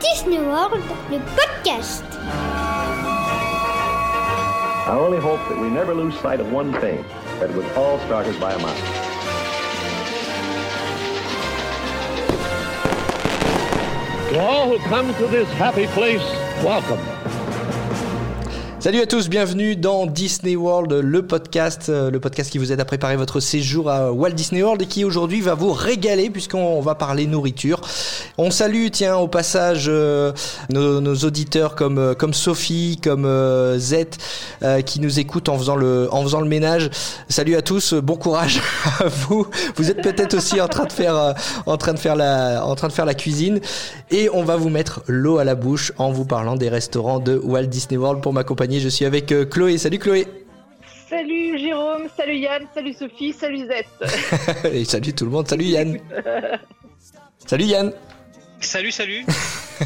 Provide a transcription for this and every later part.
Disney World, le podcast. I only hope that we never lose sight of one thing, that it was all started by a mouse. To all who come to this happy place, welcome. Salut à tous, bienvenue dans Disney World, le podcast, euh, le podcast qui vous aide à préparer votre séjour à Walt Disney World et qui aujourd'hui va vous régaler puisqu'on va parler nourriture. On salue, tiens, au passage euh, nos, nos auditeurs comme euh, comme Sophie, comme euh, Z euh, qui nous écoutent en faisant le en faisant le ménage. Salut à tous, bon courage à vous. Vous êtes peut-être aussi en train de faire en train de faire la en train de faire la cuisine et on va vous mettre l'eau à la bouche en vous parlant des restaurants de Walt Disney World pour m'accompagner. Je suis avec Chloé. Salut Chloé. Salut Jérôme, salut Yann, salut Sophie, salut Z. Et salut tout le monde. Salut Yann. Salut Yann. Salut, salut.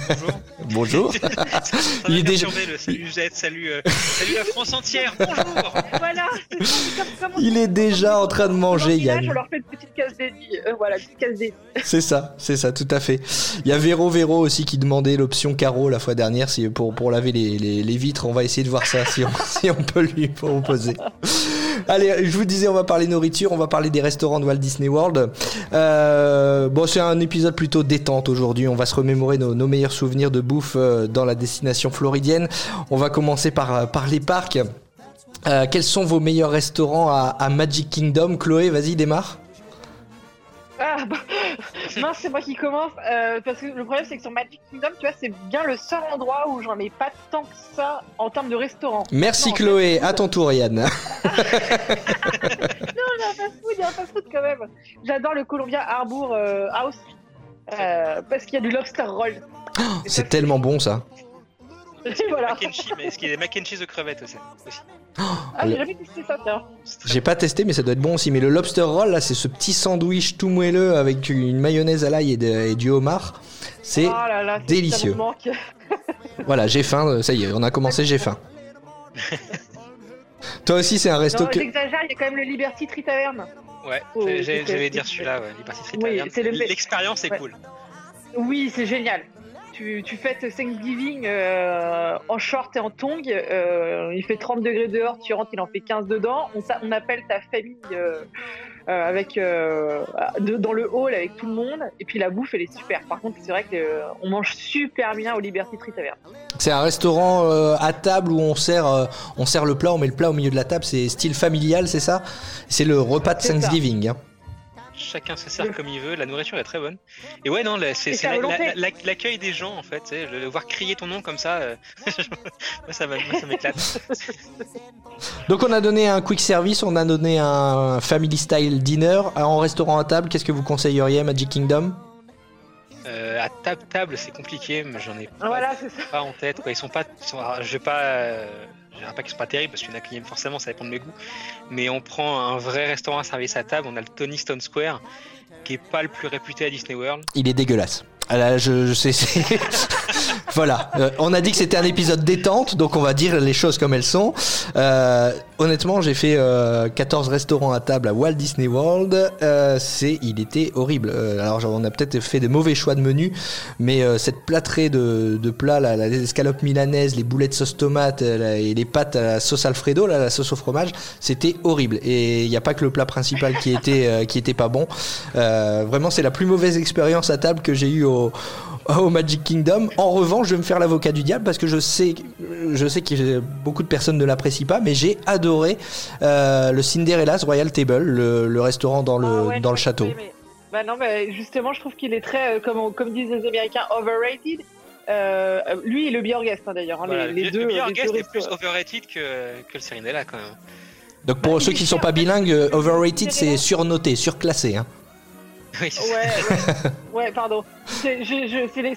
Bonjour. Bonjour. Ça Il est déjà- le salut Z, salut, euh, salut la France entière. Bonjour. voilà, ça, comme- Il est déjà en train de manger, village, Yann. On leur fait une petite case dédiée. Euh, voilà, petite case dédiée. C'est ça, c'est ça, tout à fait. Il y a Véro Véro aussi qui demandait l'option carreau la fois dernière si pour, pour laver les, les, les vitres. On va essayer de voir ça si on, si on peut lui proposer. Allez, je vous disais, on va parler nourriture, on va parler des restaurants de Walt Disney World. Euh, bon, c'est un épisode plutôt détente aujourd'hui. On va se remémorer nos, meilleurs souvenirs de bouffe euh, dans la destination floridienne. On va commencer par, par les parcs. Euh, quels sont vos meilleurs restaurants à Magic Kingdom? Chloé, vas-y, démarre. Ah, bah, mince, c'est moi qui commence. euh, parce que le problème, c'est que sur Magic Kingdom, tu vois, c'est bien le seul endroit où j'en ai pas tant que ça en termes de restaurant. Merci Non, Chloé, à ton tour Yann. Non, il y a un fast-food, il y a un fast-food quand même. J'adore le Columbia Harbour euh, House. euh, parce qu'il y a du lobster roll. Ça, C'est tellement bon ça. Est-ce qu'il y a des mac and cheese de crevettes aussi, aussi. Ah, j'ai jamais testé ça, tiens. J'ai pas testé mais ça doit être bon aussi. Mais le lobster roll là, c'est ce petit sandwich tout moelleux avec une mayonnaise à l'ail et, du homard. C'est Oh là là, c'est- délicieux. ça me manque. voilà, j'ai faim. euh, Ça y est, on a commencé, j'ai faim. Toi aussi, c'est un resto Non, que. j'exagère, il y a quand même le Liberty Tree Tavern. Ouais, Oh, j'allais dire celui-là, ouais, Liberty Street Oui, Tavern. c'est le- L'expérience est Ouais. cool. Oui, c'est génial. Tu, tu fêtes Thanksgiving euh, en short et en tongs. euh, il fait 30 degrés dehors, tu rentres, il en fait 15 dedans. On, appelle ta famille euh, avec euh, de- dans le hall avec tout le monde. Et puis la bouffe, elle est super. Par contre, c'est vrai qu'on mange super bien au Liberty Tree Tavern. C'est un restaurant à table où on sert, on sert le plat, on met le plat au milieu de la table. C'est style familial, c'est ça? C'est le repas de ça. Thanksgiving. hein. Chacun se sert comme il veut, la nourriture est très bonne. Et ouais, non, c'est la- la- la- l'accueil des gens en fait, le, voir crier ton nom comme ça, euh, moi ça va- moi, ça m'éclate. Donc on a donné un quick service, on a donné un family style dinner en restaurant à table. Qu'est-ce que vous conseilleriez à Magic Kingdom? Euh, à table, table, c'est compliqué, mais j'en ai pas, Voilà, en tête. Quoi. Ils sont pas, ils sont- alors, je vais pas, euh, je dirais pas qu'ils sont pas terribles parce qu'il y en a qui aiment forcément, ça dépend de mes goûts. Mais on prend un vrai restaurant à service à table. On a le Tony Stone Square, qui est pas le plus réputé à Disney World. Il est dégueulasse. Ah là, je, je sais. voilà. Euh, on a dit que c'était un épisode détente, donc on va dire les choses comme elles sont. Euh, honnêtement, j'ai fait euh, 14 restaurants à table à Walt Disney World. Euh, c'est, il était horrible. Alors, on a peut-être fait des mauvais choix de menu, mais cette plâtrée de, plats, là, la- les escalopes milanaises, les boulettes sauce tomate et les pâtes à la sauce Alfredo, la sauce au fromage, c'était horrible. Et il n'y a pas que le plat principal qui était, qui était pas bon. Vraiment, c'est la plus mauvaise expérience à table que j'ai eue au, au Magic Kingdom. En revanche, je vais me faire l'avocat du diable parce que je sais, je sais que beaucoup de personnes ne l'apprécient pas, mais j'ai adoré euh, le Cinderella's Royal Table, le, le restaurant dans le, Ah ouais, dans le château. sais, mais- Bah non, mais justement, je trouve qu'il est très, euh, comme, on- comme disent les Américains, overrated. Euh, lui et le Beer Guest, hein, d'ailleurs. hein, Voilà, les, les le, deux. le Beer les Guest deux est plus overrated que, que le Serinella quand même. Donc pour Bah, ceux qui est sont pas bilingues, overrated c'est surnoté, surclassé. Hein. Oui. Ouais, ouais, ouais, pardon. C'est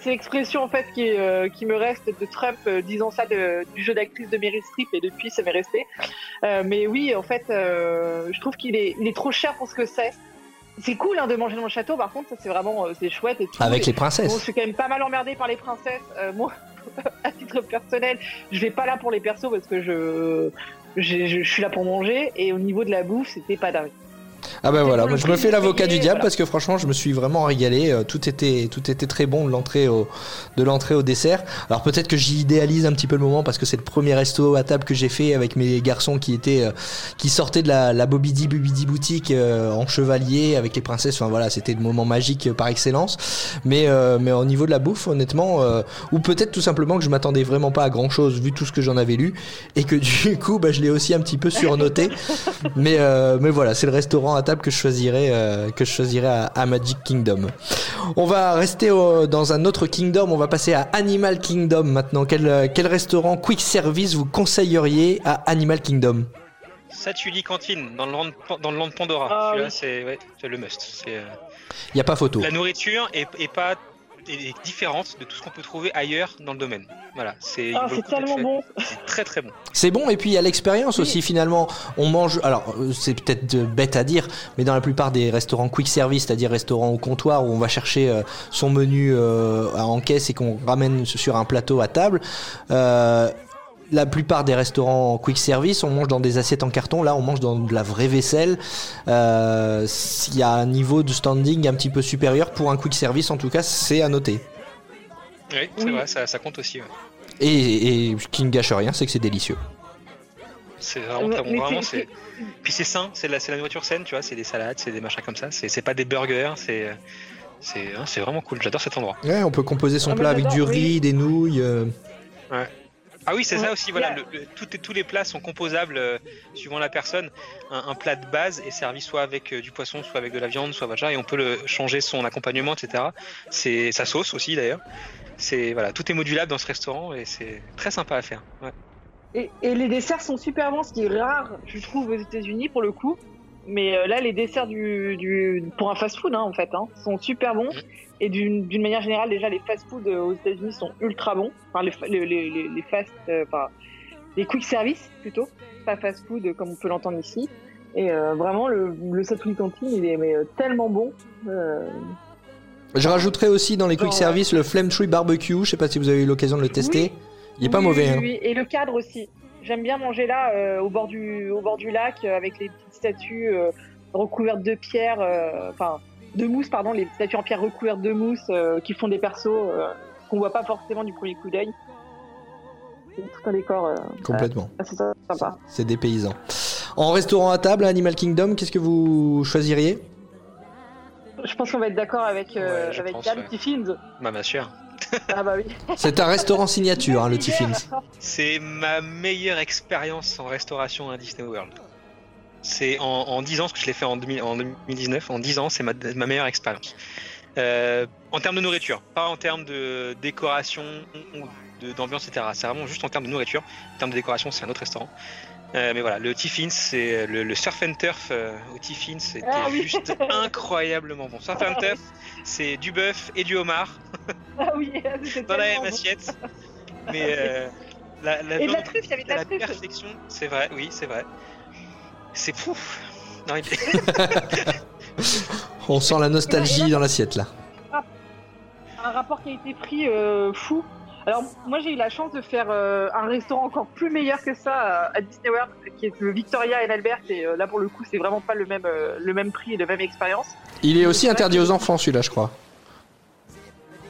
l'expression en fait qui, euh, qui me reste de Trump euh, disant ça de- du jeu d'actrice de Meryl Streep et depuis ça m'est resté. Euh, mais oui, en fait, je trouve qu'il est, il est trop cher pour ce que c'est. C'est cool hein, de manger dans le château, par contre, ça c'est vraiment c'est chouette et tout. Avec les Bon, je princesses. suis quand même pas mal emmerdée par les princesses. Moi, à titre personnel, je vais pas là pour les persos parce que je, je, je suis là pour manger. Et au niveau de la bouffe, c'était pas dingue. Ah bah C'est voilà, je me fais l'avocat du diable voilà. parce que franchement je me suis vraiment régalé. Euh, Tout était tout était très bon de l'entrée au de l'entrée au dessert. Alors peut-être que j'idéalise un petit peu le moment parce que c'est le premier resto à table que j'ai fait avec mes garçons qui étaient euh, qui sortaient de la la Bobidi Bubidi boutique euh, en chevalier avec les princesses. Enfin voilà, c'était le moment magique par excellence. Mais euh, mais au niveau de la bouffe, honnêtement, ou peut-être tout simplement que je m'attendais vraiment pas à grand chose vu tout ce que j'en avais lu et que du coup bah, je l'ai aussi un petit peu surnoté. mais mais voilà, c'est le restaurant table que je choisirais euh, que je choisirais à, à Magic Kingdom. On va rester au- dans un autre kingdom. On va passer à Animal Kingdom maintenant. Quel euh, quel restaurant quick service vous conseilleriez à Animal Kingdom? Satuli Cantine dans le land, dans le land Pandora. Ah Celui-là, oui. c'est ouais, le must. Euh, Il y a pas photo. La nourriture est, est pas est, est différente de tout ce qu'on peut trouver ailleurs dans le domaine. Voilà, c'est Ah, tellement bon. C'est très très bon. C'est bon et puis il y a l'expérience Oui. aussi finalement. On mange, alors euh, c'est peut-être bête à dire, mais dans la plupart des restaurants quick service, c'est-à-dire restaurants au comptoir où on va chercher euh, son menu euh, en caisse et qu'on ramène sur un plateau à table. euh, la plupart des restaurants quick service, on mange dans des assiettes en carton. Là, on mange dans de la vraie vaisselle. Euh, S'il y a un niveau de standing un petit peu supérieur pour un quick service, en tout cas, c'est à noter. Oui, c'est Oui. vrai, ça, ça compte aussi. ouais. Et, et ce qui ne gâche rien, c'est que c'est délicieux. C'est vraiment très bon. Vraiment, c'est-. Puis c'est sain, c'est la, c'est la nourriture saine, tu vois. C'est des salades, c'est des machins comme ça. C'est c'est pas des burgers, c'est. C'est hein, c'est vraiment cool. J'adore cet endroit. Ouais, on peut composer son Ah, plat avec du oui. riz, des nouilles. euh, Ah oui, c'est ça aussi. Voilà, le- le- tout tous les plats sont composables euh, suivant la personne. Un, un plat de base est servi soit avec euh, du poisson, soit avec de la viande, soit machin, et on peut le changer son accompagnement, etc. C'est sa sauce aussi d'ailleurs. C'est voilà, tout est modulable dans ce restaurant et c'est très sympa à faire. Ouais. Et, et les desserts sont super bons, ce qui est rare, je trouve, aux États-Unis pour le coup. Mais euh, là, les desserts du, du pour un fast-food, hein, en fait, hein, sont super bons. Et d'une manière générale, déjà, les fast-food euh, aux États-Unis sont ultra bons. Enfin, les, fa- les, les, les- les fast, euh, enfin, les quick service plutôt, pas fast-food comme on peut l'entendre ici. Et euh, vraiment, le, le Satuli Cantine, il est mais, euh, tellement bon. Euh, Je rajouterai aussi dans les quick service le Flame Tree Barbecue. Je sais pas si vous avez eu l'occasion de le tester. Il est pas Oui, mauvais. oui, hein. oui. Et le cadre aussi. J'aime bien manger là, euh, au, bord du, au bord du lac, euh, avec les petites statues euh, recouvertes de pierre, euh, enfin, de mousse, pardon, les statues en pierre recouvertes de mousse euh, qui font des persos euh, qu'on voit pas forcément du premier coup d'œil. C'est tout un décor euh, Complètement. assez sympa. C'est des paysans. En restaurant à table, à Animal Kingdom, qu'est-ce que vous choisiriez? Je pense qu'on va être d'accord avec, euh, Ouais, avec pense, Yann ouais. Tiffins. Bah, bien sûr. Ah bah oui. C'est un restaurant signature, hein, le Tiffins. C'est ma meilleure expérience en restauration à Disney World. C'est en, en 10 ans, parce que je l'ai fait en, 2000 en 2019, en 10 ans, c'est ma, ma meilleure expérience. Euh, en termes de nourriture, pas en termes de décoration ou de- d'ambiance, etc. C'est vraiment juste en termes de nourriture. En termes de décoration, c'est un autre restaurant. Euh, mais voilà, le Tiffins, c'est le, le surf and turf euh, au Tiffins, c'était Ah oui. juste incroyablement bon. Surf and Ah turf, c'est du bœuf et du homard Ah oui, dans la même bon. assiette. Mais euh, la, la Et de la viande truffe, il y avait de la la truffe. perfection, c'est vrai, oui, c'est vrai. C'est fou. Non, il- On sent la nostalgie dans l'assiette là. un rapport qualité-prix euh, fou. Alors moi j'ai eu la chance de faire euh, un restaurant encore plus meilleur que ça à, à Disney World, qui est le Victoria et l'Albert. Et euh, là pour le coup c'est vraiment pas le même euh, le même prix et la même expérience. Il est aussi interdit aux enfants celui-là, je crois.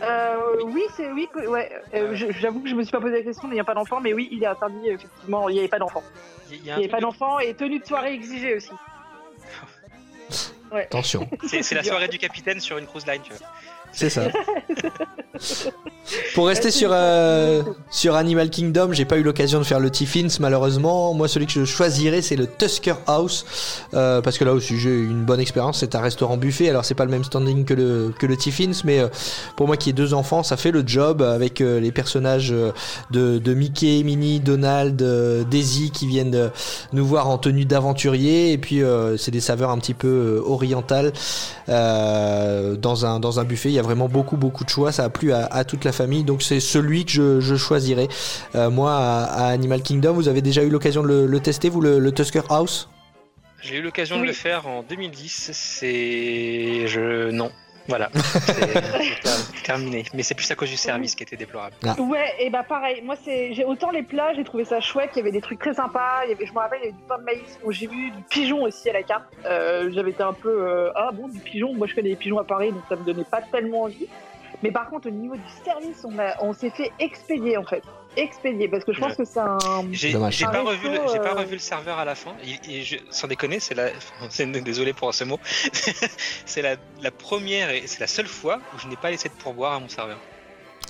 Euh, oui c'est oui ouais. euh, J'avoue que je me suis pas posé la question, mais il n'y a pas d'enfant. Mais oui il est interdit effectivement. Il n'y avait pas d'enfant. il n'y avait pas de- d'enfant et tenue de soirée exigée aussi. Ouais. Attention, C'est c'est la soirée du capitaine sur une cruise line, tu vois. C'est ça. Pour rester sur, euh, sur Animal Kingdom, j'ai pas eu l'occasion de faire le Tiffins malheureusement. Moi, celui que je choisirais, c'est le Tusker House. euh, parce que là aussi, j'ai eu une bonne expérience. C'est un restaurant buffet. Alors, c'est pas le même standing que le, que le Tiffins, mais euh, pour moi qui ai deux enfants, ça fait le job avec les personnages de, de Mickey, Minnie, Donald, Daisy qui viennent nous voir en tenue d'aventurier. Et puis, c'est des saveurs un petit peu orientales dans, un, dans un buffet. Il y a vraiment beaucoup, beaucoup de choix. Ça a plu à, à toute la famille. Donc, c'est celui que je, je choisirais. Euh, moi, à, à Animal Kingdom, vous avez déjà eu l'occasion de le, le tester, vous, le, le Tusker House? J'ai eu l'occasion de le faire en 2010. C'est. Je. Non. Voilà, c'est terminé. Mais c'est plus à cause du service qui était déplorable. Ouais, et bah pareil, moi c'est j'ai autant les plats, j'ai trouvé ça chouette, il y avait des trucs très sympas, il y avait, je me rappelle, il y avait du pain de maïs, j'ai vu du pigeon aussi à la carte. Euh, J'avais été un peu euh, ah bon du pigeon, moi je connais les pigeons à Paris donc ça me donnait pas tellement envie. Mais par contre au niveau du service, on, a- on s'est fait expédier en fait, expédier parce que je pense Ouais. que c'est un J'ai pas, resto, revu le, j'ai pas euh, revu le serveur à la fin. Et, et je- sans déconner, c'est la. désolé pour ce mot. c'est la, la première et c'est la seule fois où je n'ai pas laissé de pourboire à mon serveur.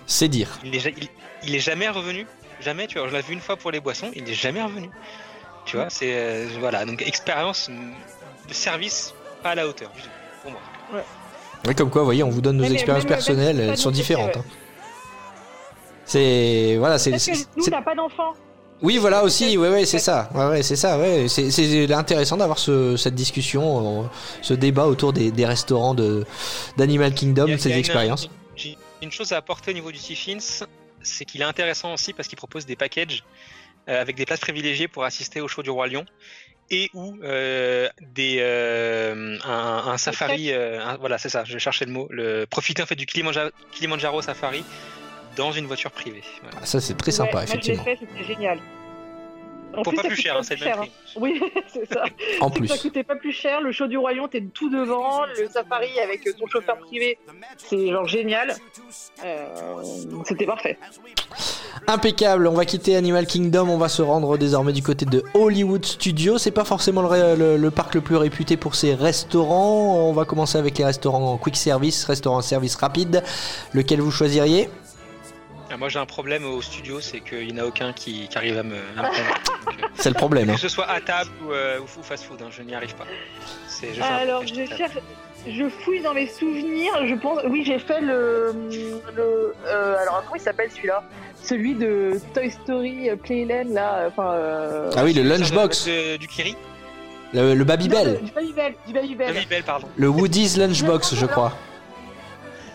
C'est dire. Il est, ja- il, il est jamais revenu. Jamais, tu vois. Je l'ai vu une fois pour les boissons, il est jamais revenu. Tu vois, c'est. euh, voilà, donc expérience de service pas à la hauteur du tout, pour moi. Oui, comme quoi, vous voyez, on vous donne nos Mais- expériences personnelles, elles sont différentes. hein. C'est voilà, c'est nous on n'a pas d'enfants. oui, voilà aussi, ouais, ouais, c'est ça, ouais, ouais, c'est ça, ouais, c'est intéressant d'avoir ce, cette discussion, euh, ce débat autour des, des restaurants de d'Animal Kingdom, ces une- expériences. J'ai une chose à apporter au niveau du Tiffins, c'est qu'il est intéressant aussi parce qu'il propose des packages euh, avec des places privilégiées pour assister au show du Roi Lion et ou euh, des euh, un, un safari. euh, un- voilà, c'est ça. Je cherchais le mot. Le profiter en fait du Kilimanjaro, Kilimanjaro Safari dans une voiture privée. Voilà. Ah, Ça, c'est très Ouais, sympa, l'ai effectivement. c'était génial. En Pour plus, pas plus cher, hein, c'est plus le même cher, prix. hein. Oui, c'est ça. En C'est plus. ça coûtait pas plus cher. Le show du royaume, t'es tout devant. Le safari avec ton chauffeur privé, c'est genre génial. Euh, C'était parfait. Impeccable, on va quitter Animal Kingdom, on va se rendre désormais du côté de Hollywood Studios. C'est pas forcément le, ré- le- le parc le plus réputé pour ses restaurants. On va commencer avec les restaurants en quick service, restaurants service rapide. Lequel vous choisiriez? Ah, moi j'ai un problème au studio, c'est qu'il n'y en a aucun qui, qui arrive à me, euh, C'est le problème. hein. que ce soit à table ou, euh, ou fast food, hein, je n'y arrive pas. Je Alors, je cherche. Je fouille dans mes souvenirs. Je pense. Oui, j'ai fait le. le euh, alors, comment il s'appelle celui-là? Celui de Toy Story euh, Playland, là. Enfin. euh, Ah oui, le lunchbox, du Kiri le, le Babybel, Du Babybel. Du Babybel. Belle, pardon. le Woody's lunchbox, je crois.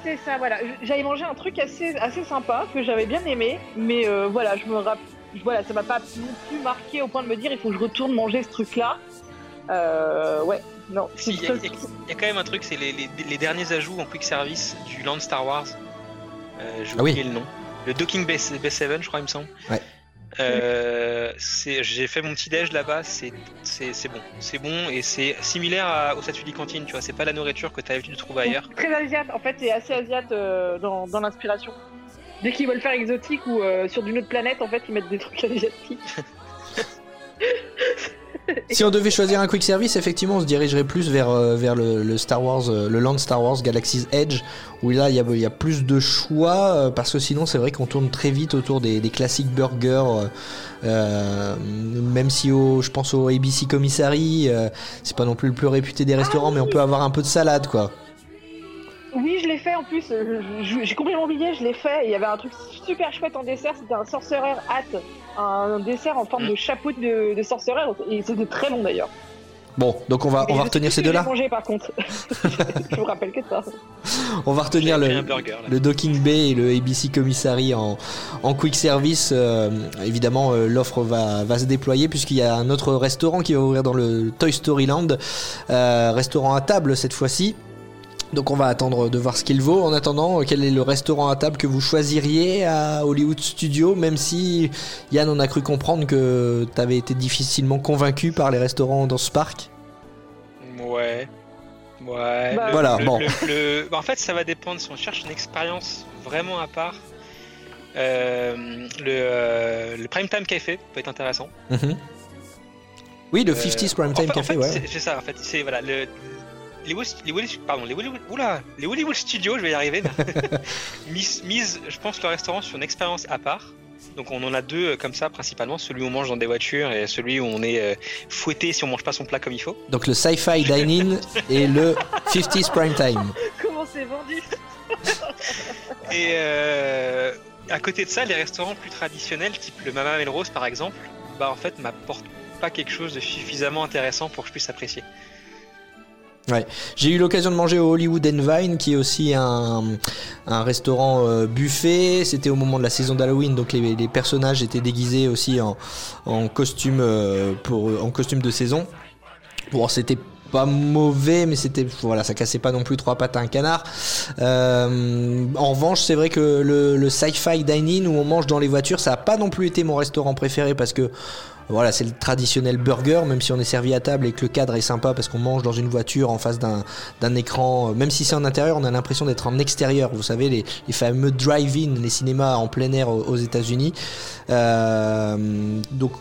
C'est ça, voilà. J'avais mangé un truc assez, assez sympa que j'avais bien aimé, mais euh, voilà, je me rappelle. Voilà, ça m'a pas non plus marqué au point de me dire il faut que je retourne manger ce truc-là. Euh, ouais, non. Si, Il y, a- il y a- il y a quand même un truc, c'est les, les- les derniers ajouts en quick service du Land Star Wars. Euh, J'ai Ah oui. oublié le nom. Le Docking Bay, Bay 7, je crois, il me semble. Ouais. Euh, J'ai fait mon petit déj là-bas, c'est c'est- c'est bon. C'est bon et c'est similaire à- au statut cantine, tu vois. C'est pas la nourriture que tu as l'habitude de trouver ailleurs. Très asiate, en fait, c'est assez asiate euh, dans, dans l'inspiration. Dès qu'ils veulent faire exotique ou euh, sur d'une autre planète, en fait, ils mettent des trucs asiatiques. Si on devait choisir un quick service, effectivement, on se dirigerait plus vers, euh, vers le, le Star Wars, euh, le Land Star Wars Galaxy's Edge, où là il y a, il y a plus de choix, euh, parce que sinon c'est vrai qu'on tourne très vite autour des, des classiques burgers, euh, même si au, je pense au ABC Commissary, euh, c'est pas non plus le plus réputé des restaurants, mais on peut avoir un peu de salade quoi. Oui, je l'ai fait en plus. euh, J'ai complètement oublié, je l'ai fait. Il y avait un truc super chouette en dessert. C'était un sorcerer hat, un dessert en forme de chapeau de, de sorcerer. Et c'était très bon d'ailleurs. Bon, donc on va, on va retenir ces deux-là. par contre. je vous rappelle que ça. On va retenir le, burger, Docking Bay et le ABC Commissary en, en quick service. euh, évidemment, euh, l'offre va, va se déployer puisqu'il y a un autre restaurant qui va ouvrir dans le Toy Story Land. Euh, restaurant à table cette fois-ci. Donc on va attendre de voir ce qu'il vaut. En attendant, euh, quel est le restaurant à table que vous choisiriez à Hollywood Studio, même si Yann on a cru comprendre que tu avais été difficilement convaincu par les restaurants dans ce parc? Ouais. Ouais. Bah, Le- Voilà, le- bon. le- le- en fait, ça va dépendre si on cherche une expérience vraiment à part. euh, le, euh, le Prime Time Café peut être intéressant. Mhm. Oui, le Euh, 50s Prime en Time fait- en Café, fait, ouais. c'est- C'est ça, en fait. C'est voilà, le, les, Wall- pardon, les, Hollywood- oula, les Hollywood Studios, je vais y arriver. mise, mise, je pense, le restaurant sur une expérience à part. Donc on en a deux euh, comme ça principalement, celui où on mange dans des voitures et celui où on est euh, fouetté si on mange pas son plat comme il faut. Donc le Sci-Fi Dine-In et le 50s Prime Time. Comment c'est vendu Et euh, à côté de ça, les restaurants plus traditionnels, type le Mama Melrose par exemple, bah en fait m'apportent pas quelque chose de suffisamment intéressant pour que je puisse apprécier. J'ai eu l'occasion de manger au Hollywood and Vine, qui est aussi un, un restaurant euh, buffet. C'était au moment de la saison d'Halloween, donc les, les personnages étaient déguisés aussi en, en costume euh, pour en costume de saison. Bon, c'était pas mauvais, mais c'était voilà, ça cassait pas non plus trois pattes à un canard. Euh, en revanche, c'est vrai que le, le sci-fi dining où on mange dans les voitures, ça a pas non plus été mon restaurant préféré parce que voilà, c'est le traditionnel burger, même si on est servi à table et que le cadre est sympa parce qu'on mange dans une voiture en face d'un écran. euh, Même si c'est en intérieur, on a l'impression d'être en extérieur. Vous savez, les, les fameux drive-in, les cinémas en plein air aux, États-Unis. Euh, donc,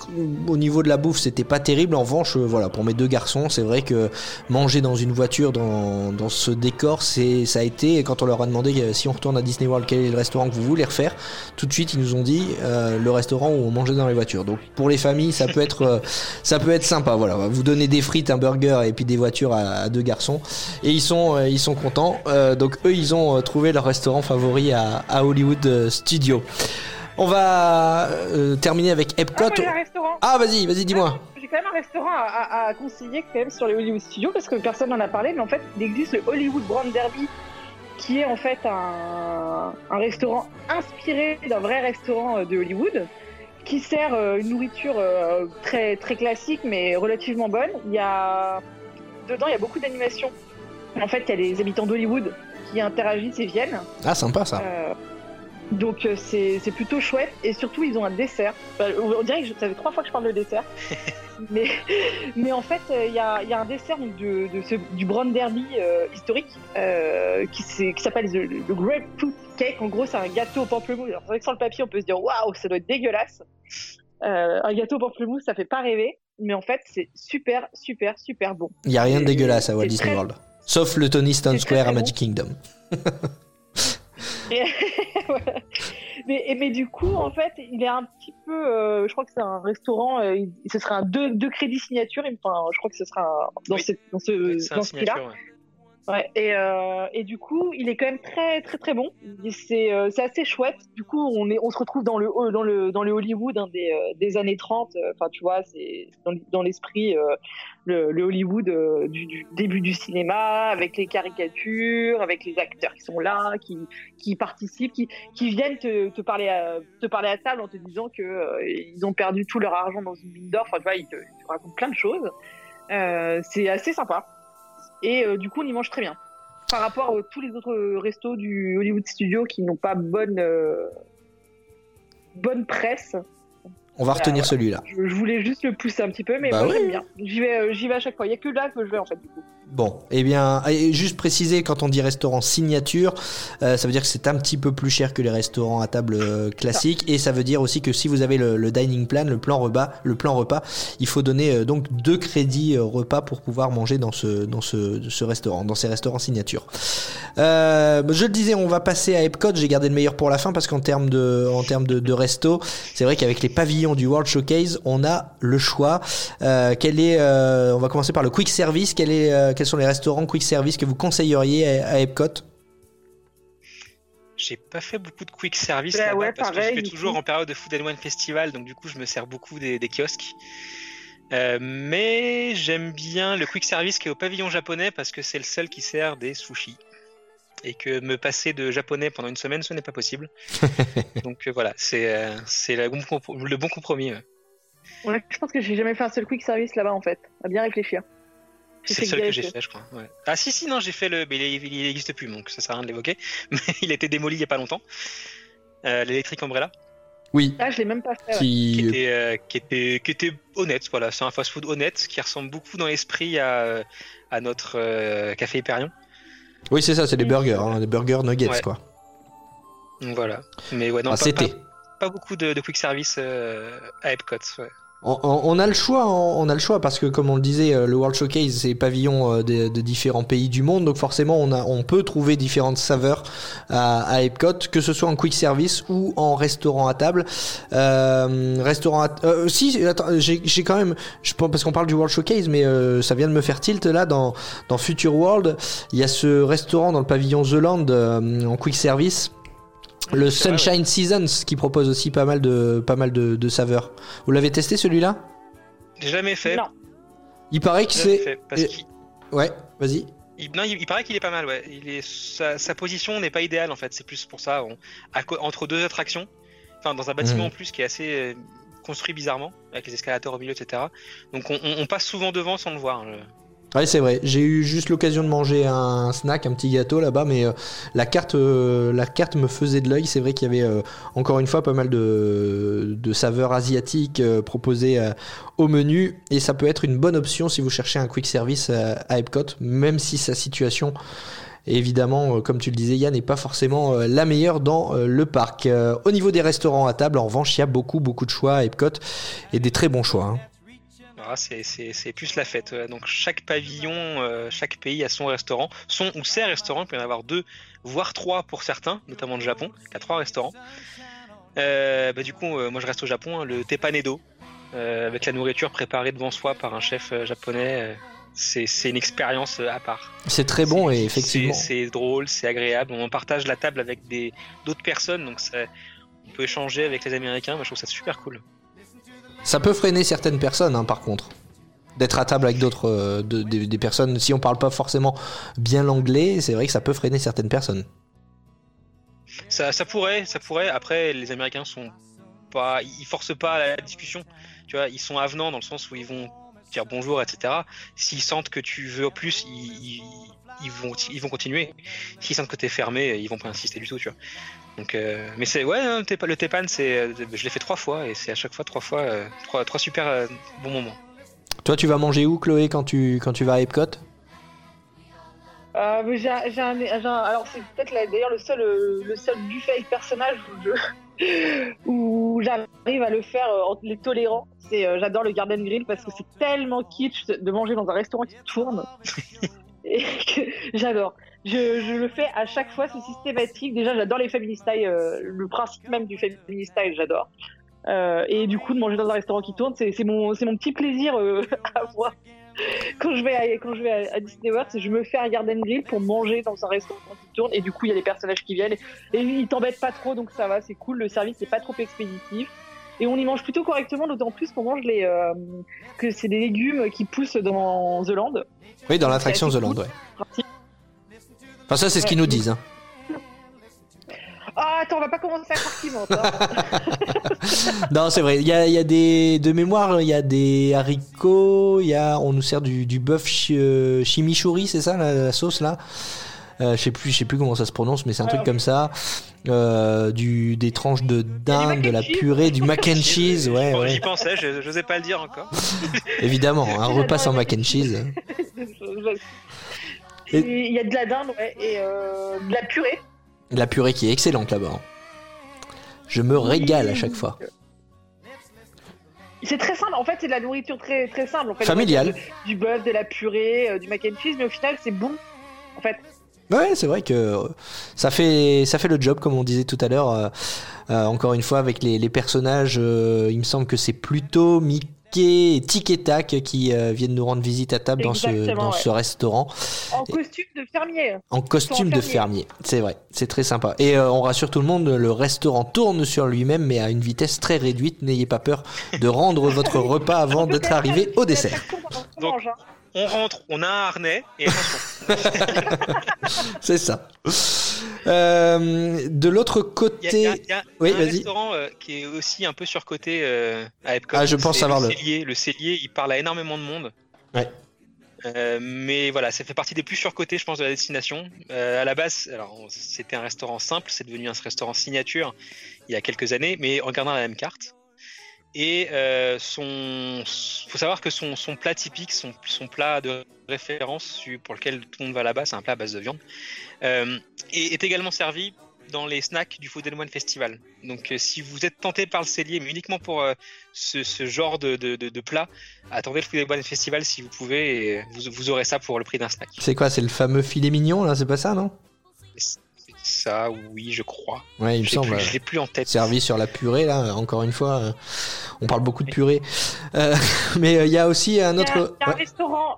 au niveau de la bouffe, c'était pas terrible. En revanche, euh, voilà, pour mes deux garçons, c'est vrai que manger dans une voiture dans, ce décor, ça a été. Quand on leur a demandé si on retourne à Disney World, quel est le restaurant que vous voulez refaire, tout de suite ils nous ont dit le restaurant où on mangeait dans les voitures. Donc pour les familles, ça peut être euh, ça peut être sympa. Voilà, vous donnez des frites, un burger et puis des voitures à, à deux garçons et ils sont euh, ils sont contents. Euh, donc eux ils ont trouvé leur restaurant favori à, à Hollywood Studio. On va euh, terminer avec Ah, Epcot. restaurant. Ah vas-y, vas-y, dis-moi. J'ai quand même un restaurant à, à- à conseiller quand même sur les Hollywood Studios parce que personne n'en a parlé, mais en fait, il existe le Hollywood Brand Derby qui est en fait un, un restaurant inspiré d'un vrai restaurant de Hollywood qui sert euh, une nourriture euh, très très classique mais relativement bonne. Il y a dedans il y a beaucoup d'animations. En fait, il y a les habitants d'Hollywood qui interagissent et viennent. Ah sympa ça. Euh, donc euh, c'est c'est plutôt chouette et surtout ils ont un dessert. Enfin, on dirait que je- ça fait trois fois que je parle de dessert, mais mais en fait euh, il y, a, il y a un dessert donc, de, de ce, du Brown Derby euh, historique euh, qui, s'appelle le, le Grapefruit Cake. En gros c'est un gâteau au pamplemousse. Alors, C'est vrai que sur le papier on peut se dire waouh ça doit être dégueulasse. Euh, un gâteau au pamplemousse ça fait pas rêver, mais en fait c'est super super super bon. Il y a rien de dégueulasse à Walt Disney très- World. Sauf le Tony Stone Square à Magic Kingdom. Mais, et- mais du coup, en fait, il est un petit peu. euh, je crois que c'est un restaurant. euh, il- ce serait un deux, deux crédits signature. il me- Enfin, je crois que ce sera un- dans, Oui. ce, dans ce, dans ce prix-là. ouais. Euh, et du coup, il est quand même très très très bon. Euh, c'est assez chouette. Du coup, on, se retrouve dans le, dans le, dans le Hollywood hein, des, euh, des années 30. Enfin, tu vois, c'est dans, l'esprit euh, le, Hollywood euh, du, début du cinéma, avec les caricatures, avec les acteurs qui sont là, qui, qui participent, qui, viennent te, parler à, te parler à table en te disant euh, ils ont perdu tout leur argent dans une mine d'or. Enfin, tu vois, ils te, ils te racontent plein de choses. Euh, c'est assez sympa. Et euh, du coup, on y mange très bien. Par rapport à tous les autres restos du Hollywood Studio qui n'ont pas euh, bonne presse. On va retenir voilà. celui-là. Je, je voulais juste le pousser un petit peu, mais Bah moi oui. j'aime bien. J'y vais, euh, j'y vais à chaque fois. Il n'y a que là que je vais en fait. Du coup. Bon, eh bien, et juste préciser, quand on dit restaurant signature, euh, ça veut dire que c'est un petit peu plus cher que les restaurants à table euh, classiques, et ça veut dire aussi que si vous avez le, le dining plan, le plan repas, le plan repas, il faut donner euh, donc deux crédits repas pour pouvoir manger dans ce dans ce, ce restaurant, dans ces restaurants signature. Je le disais, on va passer à Epcot. J'ai gardé le meilleur pour la fin parce qu'en termes de en termes de, de resto, c'est vrai qu'avec les pavillons du World Showcase, on a le choix. Euh, quel est, euh, on va commencer par le quick service. Quel est, euh, quels sont les restaurants quick service que vous conseilleriez à, à Epcot? J'ai pas fait beaucoup de quick service Bah ouais, parce que je du toujours coup. en période de Food and Wine Festival, donc du coup je me sers beaucoup des, des kiosques. Euh, mais j'aime bien le quick service qui est au pavillon japonais parce que c'est le seul qui sert des sushis. Et que me passer de japonais pendant une semaine, ce n'est pas possible. donc euh, voilà, c'est euh, c'est le, bon compro- le bon compromis. ouais. Ouais, je pense que j'ai jamais fait un seul quick service là-bas en fait. À bien réfléchir. C'est le seul que j'ai fait, je crois. ouais. Ah si, si, non, j'ai fait le... Mais il, il existe plus, donc ça sert à rien de l'évoquer. Mais il a été démoli il y a pas longtemps. Euh, L'électrique Umbrella. Oui. Ah, je l'ai même pas fait. ouais. qui Qui, était, euh, qui était, qui était honnête. Voilà, c'est un fast-food honnête qui ressemble beaucoup dans l'esprit à, euh, à notre euh, café Hyperion. Oui, c'est ça, c'est des burgers, hein, des burgers nuggets Ouais. quoi. Voilà. Mais ouais, non, Ah, pas, c'était. pas, pas beaucoup de, de quick service euh, à Epcot. ouais. On, on- a le choix, on, on a le choix parce que comme on le disait, euh, le World Showcase c'est pavillon euh, de, différents pays du monde, donc forcément on a, on peut trouver différentes saveurs à, à Epcot, que ce soit en quick service ou en restaurant à table. Euh, restaurant, à, euh, si, j'ai quand même, je parce qu'on parle du World Showcase, mais euh, ça vient de me faire tilt là dans dans Future World, il y a ce restaurant dans le pavillon The Land en quick service. Le Sunshine Seasons qui propose aussi pas mal de pas mal de, de saveurs. Vous l'avez testé celui-là? J'ai jamais fait. Non. Il paraît que c'est ouais, vas-y. il, non, il, il paraît qu'il est pas mal. Ouais. Il est, sa, sa position n'est pas idéale en fait. C'est plus pour ça. On, à co- entre deux attractions, enfin dans un bâtiment Mhm. en plus qui est assez euh, construit bizarrement, avec les escalators au milieu, etc. Donc on, on- on passe souvent devant sans le voir. hein, le- Ouais, c'est vrai. J'ai eu juste l'occasion de manger un snack, un petit gâteau là-bas, mais euh, la carte, euh, la carte me faisait de l'œil. C'est vrai qu'il y avait euh, encore une fois pas mal de, saveurs asiatiques proposées au menu, et ça peut être une bonne option si vous cherchez un quick service à Epcot, même si sa situation, évidemment, comme tu le disais, Yann, n'est pas forcément la meilleure dans le parc. Au niveau des restaurants à table, en revanche, il y a beaucoup, beaucoup de choix à Epcot et des très bons choix. hein. Ah, c'est- plus la fête. Donc chaque pavillon, euh, chaque pays a son restaurant, son ou ses restaurants. Il peut y en avoir deux, voire trois pour certains, notamment le Japon, qui a trois restaurants. Euh, bah, du coup, euh, moi je reste au Japon, hein, le tepanedo, avec la nourriture préparée devant soi par un chef japonais. c'est une expérience à part. C'est très bon et effectivement. C'est drôle, c'est agréable. On partage la table avec d'autres personnes, donc ça- on peut échanger avec les Américains. Moi je trouve ça super cool. Ça peut freiner certaines personnes, hein, par contre. D'être à table avec d'autres euh, de- des- personnes. Si on parle pas forcément bien l'anglais, c'est vrai que ça peut freiner certaines personnes. Ça, pourrait, ça pourrait. Après, les Américains sont pas, ils forcent pas la discussion. Tu vois, ils sont avenants dans le sens où ils vont dire bonjour, etc. S'ils sentent que tu veux plus, ils, ils vont, ils vont continuer. S'ils sentent que t'es fermé, ils vont pas insister du tout, tu vois. Donc, euh, mais c'est ouais, hein, le Tepan, c'est, euh, je l'ai fait trois fois et c'est à chaque fois trois fois, euh, trois, trois super euh, bons moments. Toi, tu vas manger où, Chloé, quand tu, quand tu vas à Epcot? Euh, mais j'ai un- j'ai un, j'ai un- alors c'est peut-être d'ailleurs le seul le seul buffet avec personnage où je où j'arrive à le faire entre les tolérants. C'est euh, j'adore le Garden Grill parce que c'est tellement kitsch de- de manger dans un restaurant qui tourne j'adore. Je, le fais à chaque fois, c'est systématique. Déjà, j'adore les family style, euh, le principe même du family style, j'adore. Euh, et du coup, de manger dans un restaurant qui tourne, c'est mon, mon petit plaisir euh, à avoir quand je vais à, quand je vais à, Disney World, je me fais un garden grill pour manger dans un restaurant qui tourne et du coup il y a des personnages qui viennent et, et ils t'embêtent pas trop donc ça va, c'est cool, le service n'est pas trop expéditif et on y mange plutôt correctement d'autant plus qu'on mange les euh, que c'est des légumes qui poussent dans The Land. Oui, dans l'attraction The Land, cool. ouais. Enfin, ça, c'est ce qu'ils nous disent. hein. Ah attends, on va pas commencer à croire non, c'est vrai. Il y a, il y a des. De mémoire, il y a des haricots. Y a, on nous sert du, du bœuf chi- euh, chimichurri, c'est ça, la, la sauce là? Je sais plus, je sais plus comment ça se prononce, mais c'est un truc Ouais. comme ça. Euh, du, des tranches de dinde, de la cheese. purée, du mac and cheese, ouais, J'y ouais. pensais, je n'osais pas le dire encore. Évidemment, un repas sans mac and cheese. Et Il y a de la dinde ouais, et euh, de la purée. La purée qui est excellente là-bas. Je me régale à chaque fois. C'est très simple, en fait, c'est de la nourriture très, très simple. En fait, Familiale. Du, du bœuf, de la purée, euh, du mac and cheese, mais au final, c'est bon. En fait, Ouais, c'est vrai que ça fait ça fait le job comme on disait tout à l'heure. euh, euh, encore une fois avec les, les personnages, euh, il me semble que c'est plutôt Mickey et Tic et Tac qui euh, viennent nous rendre visite à table dans ce dans ouais. ce restaurant en costume de fermier. en costume de fermier. fermier. C'est vrai, c'est très sympa. Et euh, on rassure tout le monde, le restaurant tourne sur lui-même mais à une vitesse très réduite. N'ayez pas peur de rendre votre repas avant d'être arrivé au dessert. Donc- mange, hein. On rentre, on a un harnais et attention. C'est ça. Euh, de l'autre Il y a, il y a- côté, il y a Oui, un restaurant euh, qui est aussi un peu surcoté euh, à Epcot. Ah, je pense savoir le le- cellier. Le cellier, il parle à énormément de monde. Ouais. Euh, mais voilà, ça fait partie des plus surcotés, je pense, de la destination. Euh, à la base, alors c'était un restaurant simple, c'est devenu un restaurant signature il y a quelques années, mais en gardant la même carte. Et euh, son, faut savoir que son, son plat typique, son, son plat de référence pour lequel tout le monde va là-bas, c'est un plat à base de viande, euh, et est également servi dans les snacks du Food and Wine Festival. Donc euh, si vous êtes tenté par le cellier, mais uniquement pour euh, ce, ce genre de, de, de- plat, attendez le Food and Wine Festival si vous pouvez, et vous, vous aurez ça pour le prix d'un snack. c'est quoi C'est le fameux filet mignon là, c'est pas ça, non? Ça, oui, je crois. Ouais, il me semble. plus, je l'ai plus en tête. servi sur la purée là encore une fois euh, on parle beaucoup de purée Euh, mais euh, il y a aussi un Il y a- autre il y a un ouais. restaurant.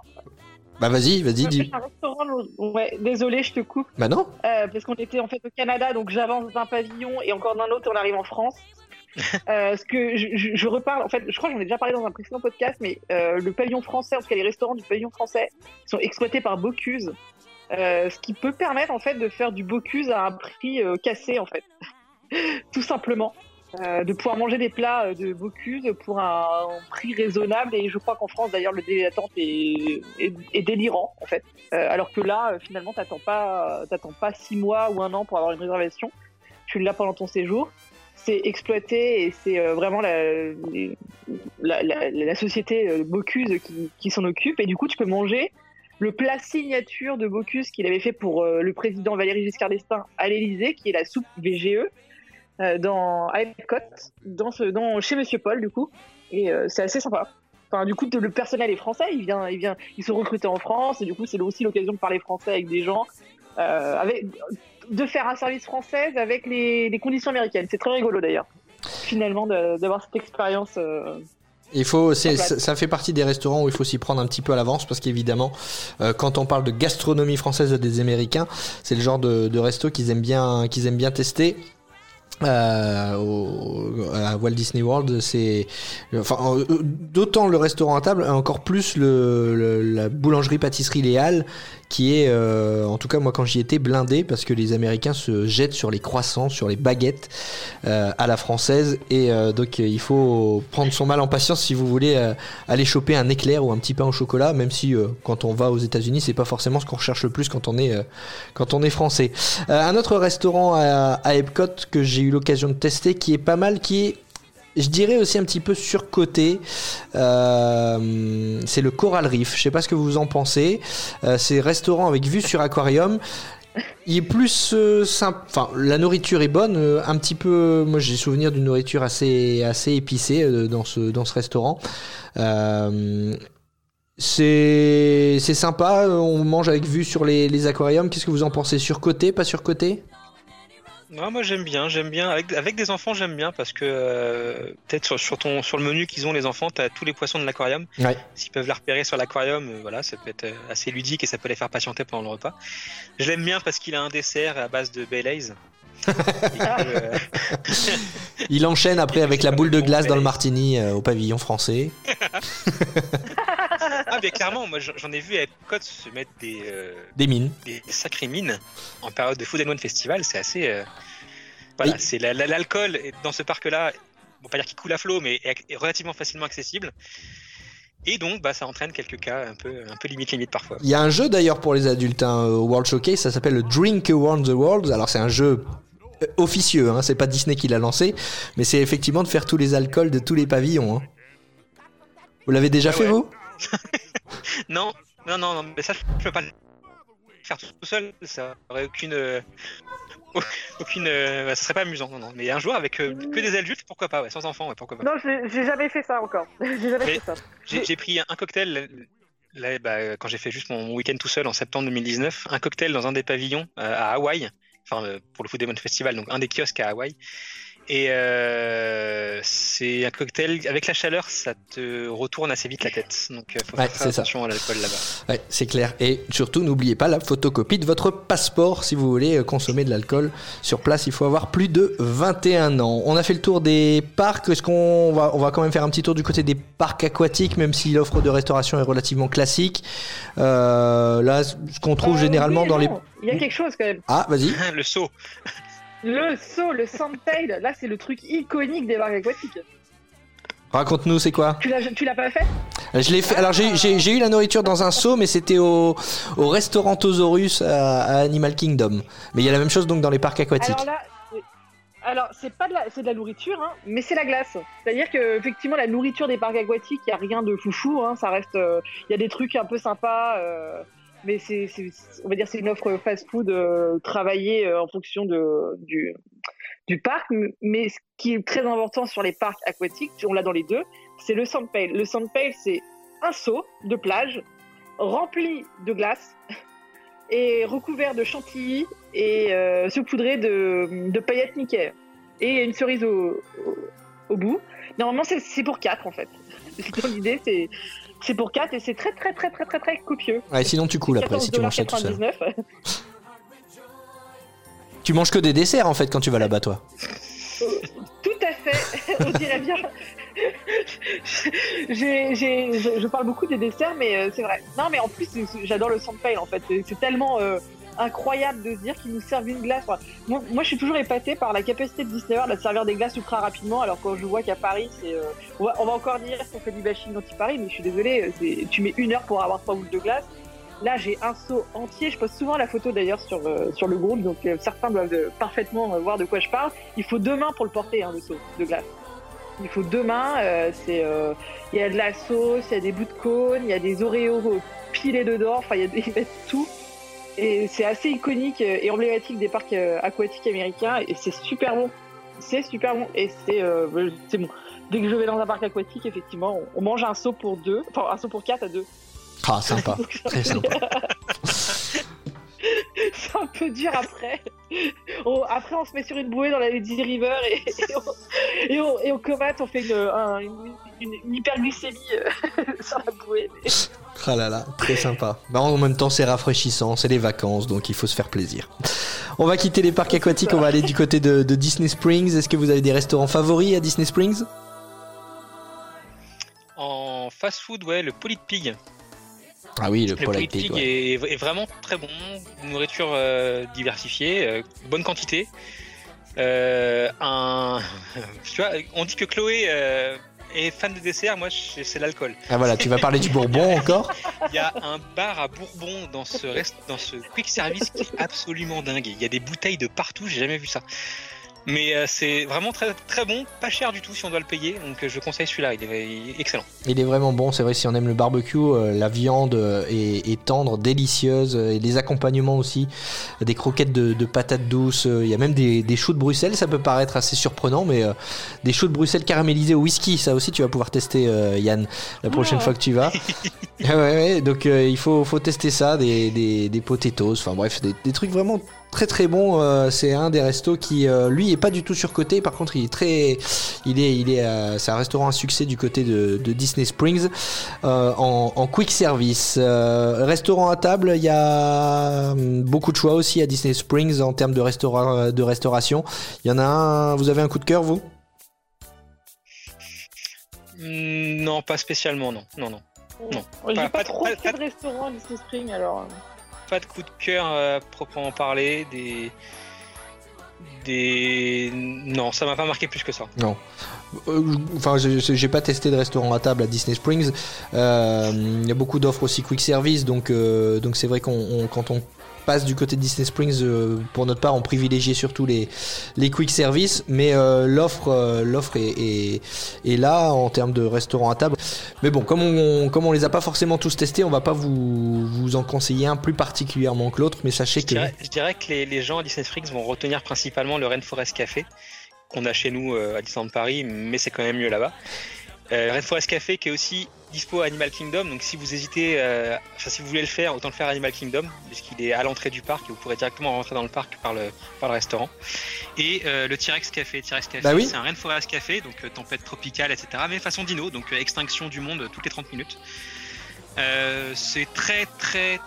bah vas-y vas-y il y dis a un restaurant. Ouais, désolé, je te coupe. bah non Euh, parce qu'on était en fait au Canada, donc j'avance d'un pavillon et encore d'un autre, on arrive en France. Euh, ce que je, je- je reparle, en fait, je crois que j'en ai déjà parlé dans un précédent podcast, mais euh, le pavillon français, en tout cas les restaurants du pavillon français, sont exploités par Bocuse, euh, ce qui peut permettre en fait de faire du Bocuse à un prix euh, cassé en fait, tout simplement. euh, de pouvoir manger des plats euh, de Bocuse pour un, prix raisonnable. Et je crois qu'en France, d'ailleurs, le délai d'attente est, est, délirant, en fait. Euh, alors que là, finalement, t'attends pas, t'attends pas six mois ou un an pour avoir une réservation. Tu l'as pendant ton séjour. C'est exploité et c'est vraiment la, la, la, la société Bocuse qui, qui s'en occupe. Et du coup, tu peux manger le plat signature de Bocuse qu'il avait fait pour euh, le président Valéry Giscard d'Estaing à l'Élysée, qui est la soupe VGE, euh, dans, à Epcot, dans ce, dans, chez Monsieur Paul, du coup. Et euh, c'est assez sympa. Enfin, du coup, le personnel est français, il vient, il vient, ils sont recrutés en France, et du coup, c'est aussi l'occasion de parler français avec des gens, de faire un service français avec les, conditions américaines. C'est très rigolo d'ailleurs, finalement, d'avoir cette expérience. Il faut, ça fait partie des restaurants où il faut s'y prendre un petit peu à l'avance parce qu'évidemment, euh, quand on parle de gastronomie française des Américains, c'est le genre de, de resto qu'ils aiment bien, qu'ils aiment bien tester. Euh, au- à Walt Disney World, c'est enfin euh, d'autant le restaurant à table, encore plus le, le- la boulangerie pâtisserie Léal, qui est, euh, en tout cas moi quand j'y étais, blindé parce que les Américains se jettent sur les croissants, sur les baguettes euh, à la française et euh, donc il faut prendre son mal en patience si vous voulez euh, aller choper un éclair ou un petit pain au chocolat, même si quand on va aux États-Unis c'est pas forcément ce qu'on recherche le plus quand on est quand on est français. Un autre restaurant à, à Epcot que j'ai l'occasion de tester qui est pas mal, qui est je dirais aussi un petit peu surcoté. Euh, c'est le Coral Reef. Je sais pas ce que vous en pensez. Euh, c'est restaurant avec vue sur aquarium. Il est plus euh, simple. Enfin, la nourriture est bonne. un petit peu. Moi, j'ai souvenir d'une nourriture assez assez épicée dans ce dans ce restaurant. C'est c'est sympa. On mange avec vue sur les, les aquariums. Qu'est-ce que vous en pensez? Surcoté, pas surcoté? Non, moi j'aime bien, j'aime bien. Avec, avec des enfants, j'aime bien parce que euh, peut-être sur, sur, ton, sur le menu qu'ils ont, les enfants, tu as tous les poissons de l'aquarium. Ouais. S'ils peuvent la repérer sur l'aquarium, euh, voilà, ça peut être euh, assez ludique et ça peut les faire patienter pendant le repas. Je l'aime bien parce qu'il a un dessert à base de Baileys. Euh, Il enchaîne après avec la boule de glace dans le martini au pavillon français. ah, mais clairement, moi j'en ai vu à Epcot se mettre des, euh, Des mines. des sacrées mines en période de Food and Wine Festival. C'est assez. euh, Voilà, c'est la- la- l'alcool dans ce parc-là, on va pas dire qu'il coule à flot, mais est, relativement facilement accessible. Et donc, bah, ça entraîne quelques cas un peu, un peu limite limite parfois. Il y a un jeu d'ailleurs pour les adultes hein, au World Showcase, ça s'appelle le Drink Around the World. Alors c'est un jeu euh, officieux, hein, c'est pas Disney qui l'a lancé, mais c'est effectivement de faire tous les alcools de tous les pavillons. hein. Vous l'avez déjà Ah fait ouais. vous? Non, non, non, non, mais ça, je peux pas le faire tout seul. Ça aurait aucune, euh, aucune, euh, bah, ça serait pas amusant. Non, non. Mais un jour avec euh, que des adultes, pourquoi pas, ouais, sans enfants, ouais, pourquoi pas. Non, j'ai jamais fait ça encore. j'ai jamais Mais- fait ça. J'ai pris un cocktail là, bah, quand j'ai fait juste mon week-end tout seul en septembre 2019, un cocktail dans un des pavillons à Hawaï, enfin pour le Food Demon Festival, donc un des kiosques à Hawaï. Et euh, c'est un cocktail avec la chaleur, ça te retourne assez vite la tête. Donc euh, faut Ouais, faire ça. attention à l'alcool là-bas. Ouais, c'est clair. Et surtout, n'oubliez pas la photocopie de votre passeport si vous voulez euh, consommer de l'alcool. Sur place, il faut avoir plus de 21 ans. On a fait le tour des parcs. Est-ce qu'on va, on va quand même faire un petit tour du côté des parcs aquatiques, même si l'offre de restauration est relativement classique. Euh, là, ce qu'on trouve Euh, généralement oui dans les... Il y a quelque chose quand même. Ah, vas-y. le saut. Le saut, le sandtail, là c'est le truc iconique des parcs aquatiques. Raconte-nous, c'est quoi Tu l'as, pas fait Je l'ai fait. Alors, j'ai- eu la nourriture dans un seau, mais c'était au, au restaurant Tosaurus à, à Animal Kingdom. Mais il y a la même chose donc dans les parcs aquatiques. Alors là, c'est- alors c'est pas de la, c'est de la nourriture, hein, mais c'est la glace. C'est-à-dire que effectivement la nourriture des parcs aquatiques, il y a rien de foufou, hein, ça reste, euh, il y a des trucs un peu sympas, euh, mais c'est, on va dire c'est une offre fast-food euh, travaillée euh, en fonction de du parc. Mais ce qui est très important sur les parcs aquatiques, on l'a dans les deux, c'est le sandpail. Le sandpail, c'est un seau de plage rempli de glace et recouvert de chantilly et euh, saupoudré de, paillettes Mickey et une cerise au, au, bout. Normalement, c'est pour quatre en fait. L'idée, c'est c'est pour quatre et c'est très très très très très très copieux. Ouais, sinon tu coules après si tu manges ça tout seul. 14,99. Tu manges que des desserts en fait quand tu vas là-bas, toi. Tout à fait, on dirait bien. Je, je parle beaucoup des desserts, mais euh, c'est vrai. Non, mais en plus, j'adore le sandpail en fait. C'est c'est tellement, euh, incroyable de se dire qu'ils nous servent une glace. Moi, je suis toujours épatée par la capacité de Disney World à servir des glaces ultra rapidement, alors quand je vois qu'à Paris, c'est. euh, on, va, encore dire qu'on fait du bashing anti-Paris, mais je suis désolée, c'est- tu mets une heure pour avoir trois boules de glace. Là, j'ai un seau entier. Je poste souvent la photo d'ailleurs sur, euh, sur le groupe, donc euh, certains doivent euh, parfaitement euh, voir de quoi je parle. Il faut deux mains pour le porter, hein, le seau de glace. Il faut deux mains. euh, c'est, euh, il y a de la sauce, il y a des bouts de cône, il y a des Oreos euh, pilés dedans. Enfin, il y a des tout. Et c'est assez iconique euh, et emblématique des parcs euh, aquatiques américains. Et c'est super bon. C'est super bon. Et c'est, euh, bon. Dès que je vais dans un parc aquatique, effectivement, on, mange un seau pour deux, enfin un seau pour quatre à deux. Ah, sympa. Très sympa. c'est un peu dur après. On- après, on se met sur une bouée dans la Lady River et, et, on, et, on, et on comate, on fait une, un- une, une- une hyperglycémie euh, sur la bouée. Ah là là, très sympa. Bah, en même temps, c'est rafraîchissant, c'est les vacances, donc il faut se faire plaisir. On va quitter les parcs aquatiques, on va aller du côté de, de Disney Springs. Est-ce que vous avez des restaurants favoris à Disney Springs? En fast-food, ouais, le Polite Pig. Ah oui, le Le Polite Polite Pig. Pig ouais. est, vraiment très bon. Nourriture euh, diversifiée, euh, bonne quantité. Euh, un... tu vois, on dit que Chloé est fan de dessert, moi c'est l'alcool. Ah voilà, tu vas parler du Bourbon encore? Il y a un bar à Bourbon dans ce, rest... dans ce quick service qui est absolument dingue. Il y a des bouteilles de partout, j'ai jamais vu ça. Mais euh, c'est vraiment très très bon, pas cher du tout si on doit le payer. Donc euh, je conseille celui-là, il est, il est excellent. Il est vraiment bon, c'est vrai, si on aime le barbecue, euh, la viande est, est tendre, délicieuse, et les accompagnements aussi, des croquettes de, de patates douces, il y a même des, des choux de Bruxelles, ça peut paraître assez surprenant, mais euh, des choux de Bruxelles caramélisés au whisky, ça aussi tu vas pouvoir tester euh, Yann la prochaine Ouais. fois que tu vas. Ah ouais, ouais, donc euh, il faut, faut tester ça, des, des, des potatoes, enfin bref, des, des trucs vraiment très très bons. euh, c'est un des restos qui, euh, lui, est pas du tout surcoté. Par contre, il est très, il est, il est, euh, c'est un restaurant à succès du côté de, de Disney Springs euh, en, en quick service. Euh, restaurant à table, il y a hum, beaucoup de choix aussi à Disney Springs en termes de, restaura- de restauration. Il y en a un. Vous avez un coup de cœur, vous? Non, pas spécialement, non. Non, non. Non. J'ai Pas- pas, trop pas- fait pas- de restaurant à Disney Spring alors. De coup de cœur euh, proprement parler. Des. Des. Non, ça m'a pas marqué plus que ça. Non. Euh, Enfin, j'ai- pas testé de restaurant à table à Disney Springs. Euh, Il y a beaucoup d'offres aussi quick service, donc donc c'est vrai qu'on on- quand on passe du côté de Disney Springs, euh, pour notre part, on privilégie surtout les les quick service, mais euh, l'offre euh, l'offre est, est, est là en termes de restaurant à table. Mais bon, comme on comme on les a pas forcément tous testés, on va pas vous vous en conseiller un plus particulièrement que l'autre, mais sachez Je que dirais, je dirais que les, les gens à Disney Springs vont retenir principalement le Rainforest Café qu'on a chez nous à Disneyland Paris, mais c'est quand même mieux là-bas. Euh, Rainforest Café qui est aussi dispo à Animal Kingdom, donc si vous hésitez, euh, enfin si vous voulez le faire, autant le faire à Animal Kingdom, puisqu'il est à l'entrée du parc et vous pourrez directement rentrer dans le parc par le, par le restaurant. Et euh, le T-Rex Café, T-Rex Café, Bah oui. c'est un Rainforest Café, donc euh, tempête tropicale, etc. Mais façon dino, donc extinction du monde toutes les 30 minutes. C'est très très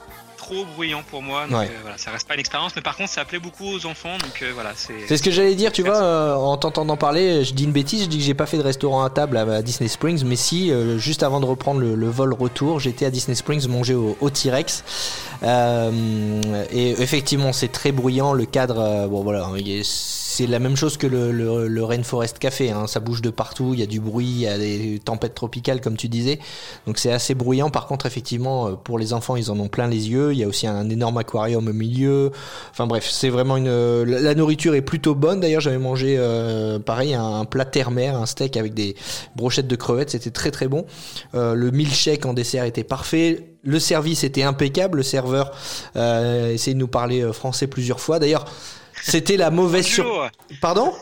trop bruyant pour moi, donc Ouais. euh, voilà, ça reste pas une expérience, mais par contre ça plaît beaucoup aux enfants, donc euh, voilà, c'est. C'est ce que j'allais dire, tu vois, euh, en t'entendant parler, je dis une bêtise, je dis que j'ai pas fait de restaurant à table à, à Disney Springs, mais si, juste avant de reprendre le, le vol retour, j'étais à Disney Springs manger au, au T-Rex. Et effectivement, c'est très bruyant, le cadre, bon voilà, il est- c'est la même chose que le, Rainforest Café, hein, ça bouge de partout, il y a du bruit, il y a des tempêtes tropicales, comme tu disais, donc c'est assez bruyant. Par contre, effectivement, euh, pour les enfants, ils en ont plein les yeux, il y a aussi un énorme aquarium au milieu, Enfin bref, c'est vraiment une. La la nourriture est plutôt bonne. D'ailleurs, j'avais mangé euh, pareil un, plat terre-mer, un steak avec des brochettes de crevettes. C'était très très bon. Euh, le milkshake en dessert était parfait. Le service était impeccable. Le serveur euh, essayait de nous parler euh, français plusieurs fois. D'ailleurs, c'était la mauvaise sur. Bonjour Pardon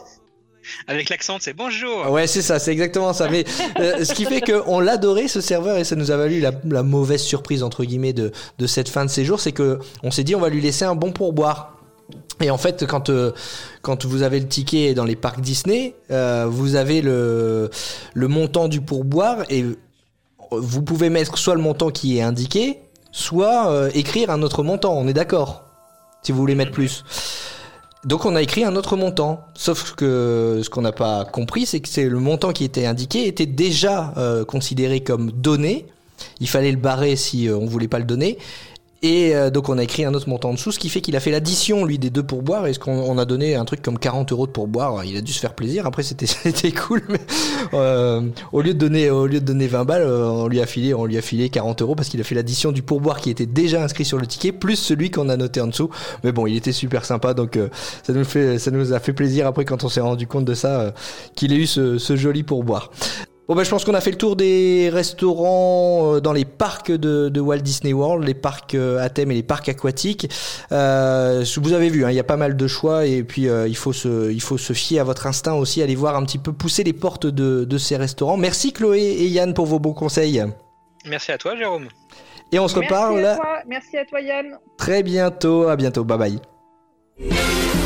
Avec l'accent, c'est bonjour Ouais, c'est ça, c'est exactement ça. Mais euh, ce qui fait qu'on l'adorait ce serveur et ça nous a valu la, la mauvaise surprise entre guillemets de, de cette fin de séjour, c'est que on s'est dit on va lui laisser un bon pourboire. Et en fait, quand euh, quand vous avez le ticket dans les parcs Disney, euh, vous avez le le montant du pourboire et vous pouvez mettre soit le montant qui est indiqué, soit écrire un autre montant. On est d'accord Si vous voulez mettre plus. Donc on a écrit un autre montant. Sauf que ce qu'on n'a pas compris, c'est que c'est le montant qui était indiqué était déjà euh, considéré comme donné. Il fallait le barrer si euh, on voulait pas le donner. Et euh, donc on a écrit un autre montant en dessous, ce qui fait qu'il a fait l'addition lui des deux pourboires. Et ce qu'on on a donné un truc comme 40 euros de pourboire. Il a dû se faire plaisir. Après c'était c'était cool, mais euh, au lieu de donner au lieu de donner 20 balles, euh, on lui a filé on lui a filé 40 euros parce qu'il a fait l'addition du pourboire qui était déjà inscrit sur le ticket plus celui qu'on a noté en dessous. Mais bon, il était super sympa, donc ça nous fait ça nous a fait plaisir après quand on s'est rendu compte de ça qu'il ait eu ce, ce joli pourboire. Bon bah je pense qu'on a fait le tour des restaurants euh, dans les parcs de, de Walt Disney World, les parcs euh, à thème et les parcs aquatiques. Euh, vous avez vu, hein, il y a pas mal de choix et puis euh, il faut se il faut se fier à votre instinct aussi, aller voir un petit peu pousser les portes de, de ces restaurants. Merci Chloé et Yann pour vos bons conseils. Merci à toi, Jérôme. Et on se Merci reparle à toi, merci à toi Yann. très bientôt. À bientôt. Bye bye.